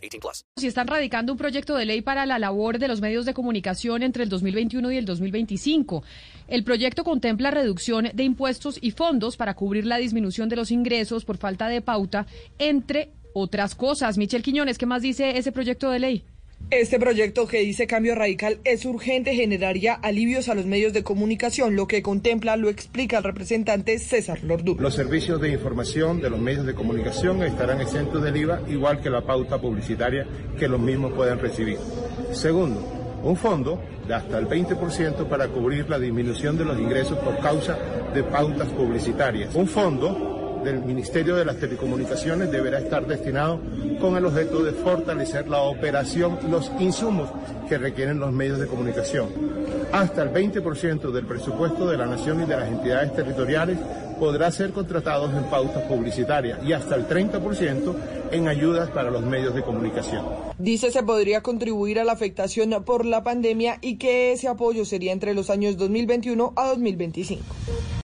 18 plus. Si están radicando un proyecto de ley para la labor de los medios de comunicación entre el 2021 y el 2025. El proyecto contempla reducción de impuestos y fondos para cubrir la disminución de los ingresos por falta de pauta, entre otras cosas. Michel Quiñones, ¿qué más dice ese proyecto de ley? Este proyecto que dice cambio radical es urgente, generaría alivios a los medios de comunicación. Lo que contempla lo explica el representante César Lordú. Los servicios de información de los medios de comunicación estarán exentos del IVA, igual que la pauta publicitaria que los mismos pueden recibir. Segundo, un fondo de hasta el 20% para cubrir la disminución de los ingresos por causa de pautas publicitarias. Un fondo del Ministerio de las Telecomunicaciones deberá estar destinado con el objeto de fortalecer la operación y los insumos que requieren los medios de comunicación. Hasta el 20% del presupuesto de la Nación y de las entidades territoriales podrá ser contratado en pautas publicitarias y hasta el 30% en ayudas para los medios de comunicación. Dice se podría contribuir a la afectación por la pandemia y que ese apoyo sería entre los años 2021 a 2025.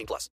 18 plus.